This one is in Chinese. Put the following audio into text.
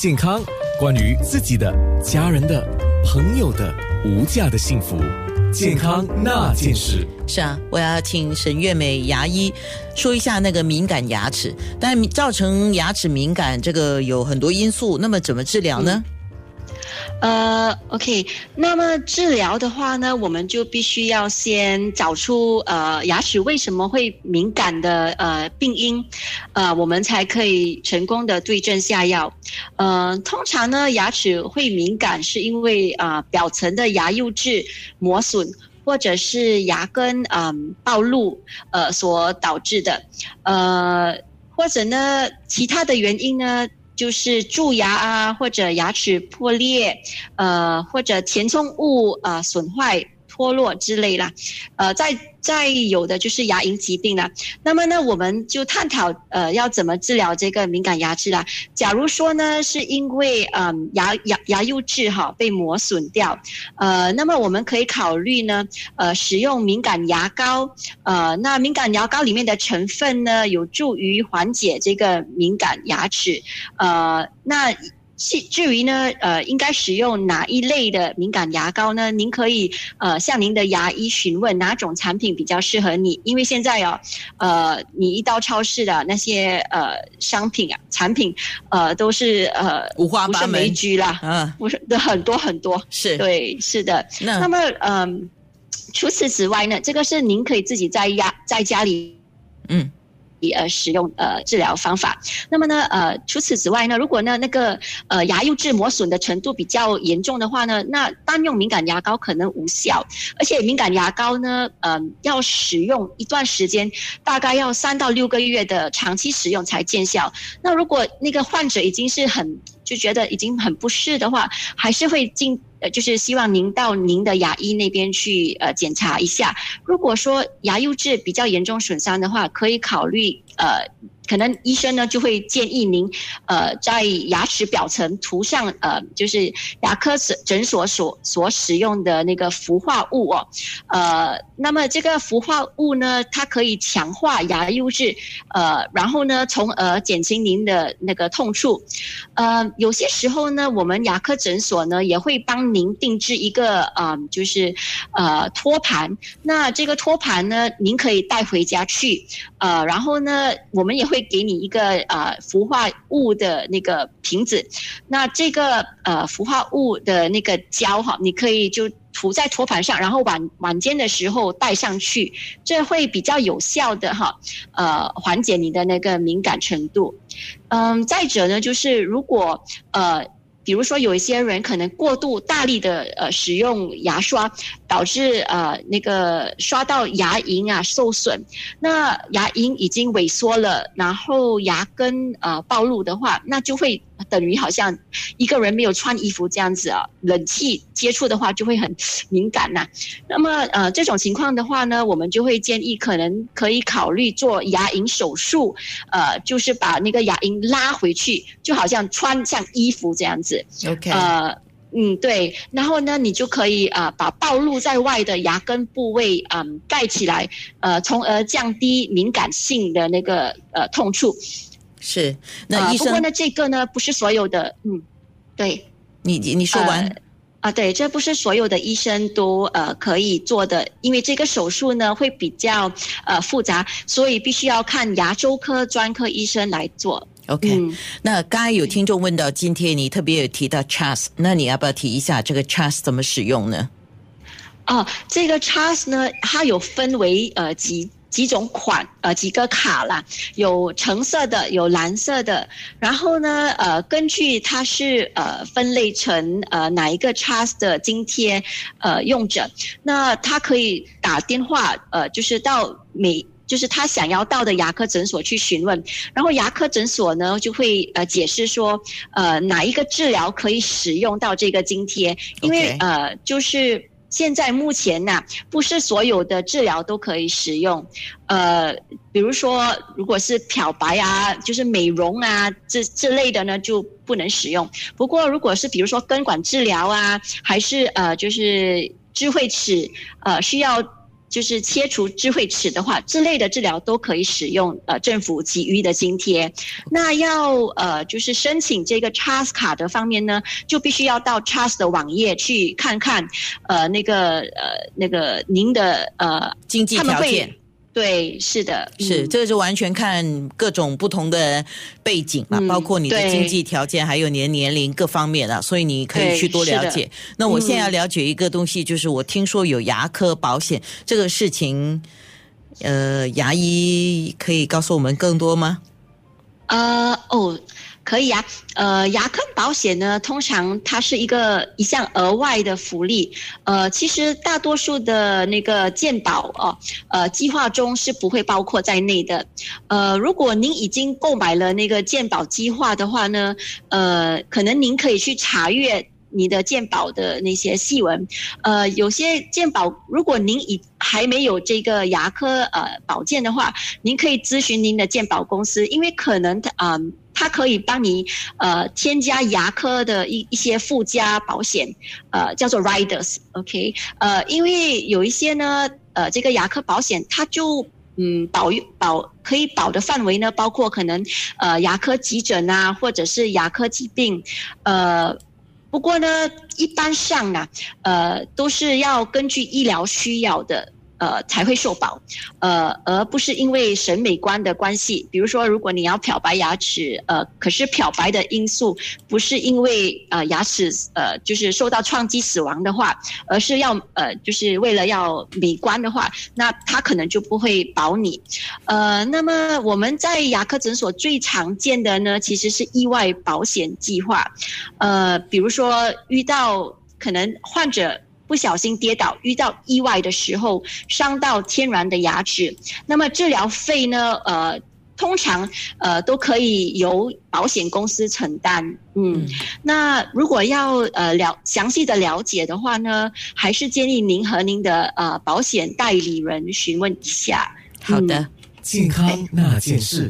健康，关于自己的、家人的、朋友的无价的幸福，健康那件事。是啊，我要请沈月美牙医说一下那个敏感牙齿。但造成牙齿敏感，这个有很多因素，那么怎么治疗呢？呃，OK，那么治疗的话呢，我们就必须要先找出呃牙齿为什么会敏感的呃病因，呃，我们才可以成功的对症下药。呃，通常呢，牙齿会敏感是因为啊表层的牙釉质磨损，或者是牙根嗯暴露呃所导致的，呃，或者呢其他的原因呢。就是蛀牙啊，或者牙齿破裂，呃，或者填充物呃损坏。脱落之类啦，呃，再再有的就是牙龈疾病啦。那么呢，我们就探讨呃要怎么治疗这个敏感牙齿啦。假如说呢，是因为嗯牙牙牙釉质哈被磨损掉，呃，那么我们可以考虑呢，呃，使用敏感牙膏。呃，那敏感牙膏里面的成分呢，有助于缓解这个敏感牙齿。呃，那。至至于呢，呃，应该使用哪一类的敏感牙膏呢？您可以呃向您的牙医询问哪种产品比较适合你，因为现在哦，呃，你一到超市的那些呃商品啊产品，呃，都是呃五花八门，啦，嗯，不是的很多很多，是对，是的。那么嗯，除此之外呢，这个是您可以自己在家在家里，嗯。呃，使用呃治疗方法。那么呢，呃，除此之外呢，如果呢那个呃牙釉质磨损的程度比较严重的话呢，那单用敏感牙膏可能无效，而且敏感牙膏呢，嗯，要使用一段时间，大概要三到六个月的长期使用才见效。那如果那个患者已经是很就觉得已经很不适的话，还是会进。呃，就是希望您到您的牙医那边去呃检查一下。如果说牙釉质比较严重损伤的话，可以考虑呃。可能医生呢就会建议您，呃，在牙齿表层涂上呃，就是牙科诊诊所所所使用的那个氟化物哦，呃，那么这个氟化物呢，它可以强化牙釉质，呃，然后呢，从而减轻您的那个痛处，呃，有些时候呢，我们牙科诊所呢也会帮您定制一个呃，就是呃托盘，那这个托盘呢，您可以带回家去，呃，然后呢，我们也会。给你一个呃氟化物的那个瓶子，那这个呃氟化物的那个胶哈，你可以就涂在托盘上，然后晚晚间的时候带上去，这会比较有效的哈，呃缓解你的那个敏感程度。嗯，再者呢，就是如果呃。比如说，有一些人可能过度大力的呃使用牙刷，导致呃那个刷到牙龈啊受损，那牙龈已经萎缩了，然后牙根呃暴露的话，那就会。等于好像一个人没有穿衣服这样子啊，冷气接触的话就会很敏感呐。那么呃这种情况的话呢，我们就会建议可能可以考虑做牙龈手术，呃就是把那个牙龈拉回去，就好像穿像衣服这样子。OK。呃嗯对，然后呢你就可以啊把暴露在外的牙根部位嗯盖起来，呃从而降低敏感性的那个呃痛处。是，那医生不过呢，这个呢不是所有的，嗯，对，你你说完啊，对，这不是所有的医生都呃可以做的，因为这个手术呢会比较呃复杂，所以必须要看牙周科专科医生来做。OK，那刚才有听众问到，今天你特别有提到 Trust，那你要不要提一下这个 Trust 怎么使用呢？哦，这个 Trust 呢，它有分为呃几。几种款，呃，几个卡啦，有橙色的，有蓝色的。然后呢，呃，根据它是呃分类成呃哪一个 trust 的津贴，呃，用者，那他可以打电话，呃，就是到每就是他想要到的牙科诊所去询问，然后牙科诊所呢就会呃解释说，呃，哪一个治疗可以使用到这个津贴，因为呃就是。现在目前呢，不是所有的治疗都可以使用，呃，比如说如果是漂白啊，就是美容啊，这这类的呢就不能使用。不过如果是比如说根管治疗啊，还是呃就是智慧齿，呃需要就是切除智慧齿的话，这类的治疗都可以使用呃政府给予的津贴。那要呃就是申请这个 Trust 卡的方面呢，就必须要到 Trust 的网页去看看，呃那个呃那个您的呃经济条件。对，是的，是这个是完全看各种不同的背景嘛，包括你的经济条件，还有你的年龄各方面啊，所以你可以去多了解。那我现在要了解一个东西，就是我听说有牙科保险这个事情，呃，牙医可以告诉我们更多吗？呃，哦。可以啊，呃，牙科保险呢，通常它是一个一项额外的福利，呃，其实大多数的那个健保哦，呃，计划中是不会包括在内的，呃，如果您已经购买了那个健保计划的话呢，呃，可能您可以去查阅你的健保的那些细文，呃，有些健保，如果您已还没有这个牙科呃保健的话，您可以咨询您的健保公司，因为可能它嗯。它可以帮你呃添加牙科的一一些附加保险，呃叫做 riders，OK，呃因为有一些呢，呃这个牙科保险它就嗯保保可以保的范围呢，包括可能呃牙科急诊啊，或者是牙科疾病，呃不过呢一般上啊，呃都是要根据医疗需要的。呃，才会受保，呃，而不是因为审美观的关系。比如说，如果你要漂白牙齿，呃，可是漂白的因素不是因为呃牙齿呃就是受到撞击死亡的话，而是要呃就是为了要美观的话，那他可能就不会保你。呃，那么我们在牙科诊所最常见的呢，其实是意外保险计划。呃，比如说遇到可能患者。不小心跌倒，遇到意外的时候伤到天然的牙齿，那么治疗费呢？呃，通常呃都可以由保险公司承担。嗯，那如果要呃了详细的了解的话呢，还是建议您和您的呃保险代理人询问一下。好的，健康那件事。